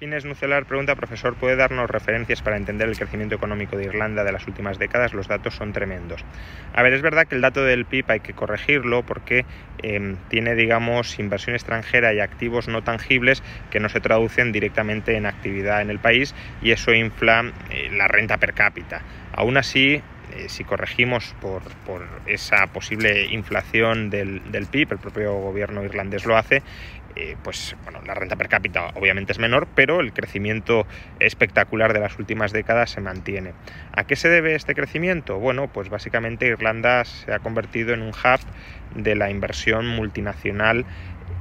Ginés Nucelar pregunta, profesor, ¿puede darnos referencias para entender el crecimiento económico de Irlanda de las últimas décadas? Los datos son tremendos. A ver, es verdad que el dato del PIB hay que corregirlo porque eh, tiene, digamos, inversión extranjera y activos no tangibles que no se traducen directamente en actividad en el país y eso infla eh, la renta per cápita. Aún así, eh, si corregimos por, por, esa posible inflación del, del, PIB, el propio gobierno irlandés lo hace, eh, pues bueno, la renta per cápita obviamente es menor, pero el crecimiento espectacular de las últimas décadas se mantiene. ¿A qué se debe este crecimiento? Bueno, pues básicamente Irlanda se ha convertido en un hub de la inversión multinacional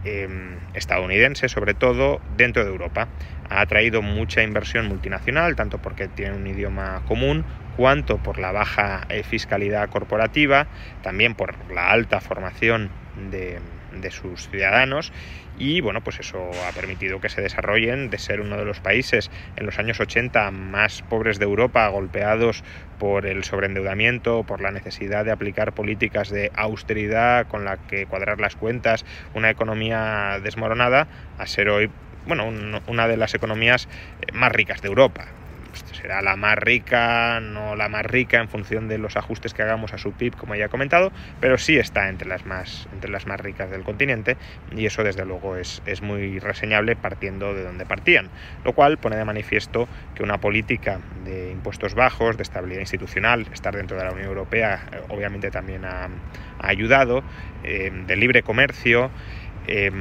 eh, estadounidense, sobre todo dentro de Europa. Ha atraído mucha inversión multinacional, tanto porque tiene un idioma común, cuanto por la baja eh, fiscalidad corporativa, también por la alta formación de, de sus ciudadanos y bueno, pues eso ha permitido que se desarrollen de ser uno de los países en los años 80 más pobres de Europa, golpeados por el sobreendeudamiento, por la necesidad de aplicar políticas de austeridad con la que cuadrar las cuentas, una economía desmoronada, a ser hoy bueno, una de las economías más ricas de Europa será la más rica, no la más rica en función de los ajustes que hagamos a su PIB, como ya he comentado, pero sí está entre las más, entre las más ricas del continente y eso desde luego es, es muy reseñable partiendo de donde partían, lo cual pone de manifiesto que una política de impuestos bajos, de estabilidad institucional, estar dentro de la Unión Europea eh, obviamente también ha, ayudado, eh, de libre comercio, eh,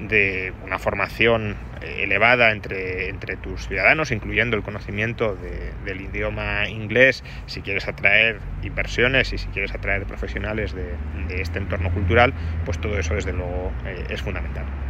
de una formación elevada entre, entre tus ciudadanos, incluyendo el conocimiento de, del idioma inglés, si quieres atraer inversiones y si quieres atraer profesionales de, de este entorno cultural, pues todo eso desde luego eh, es fundamental.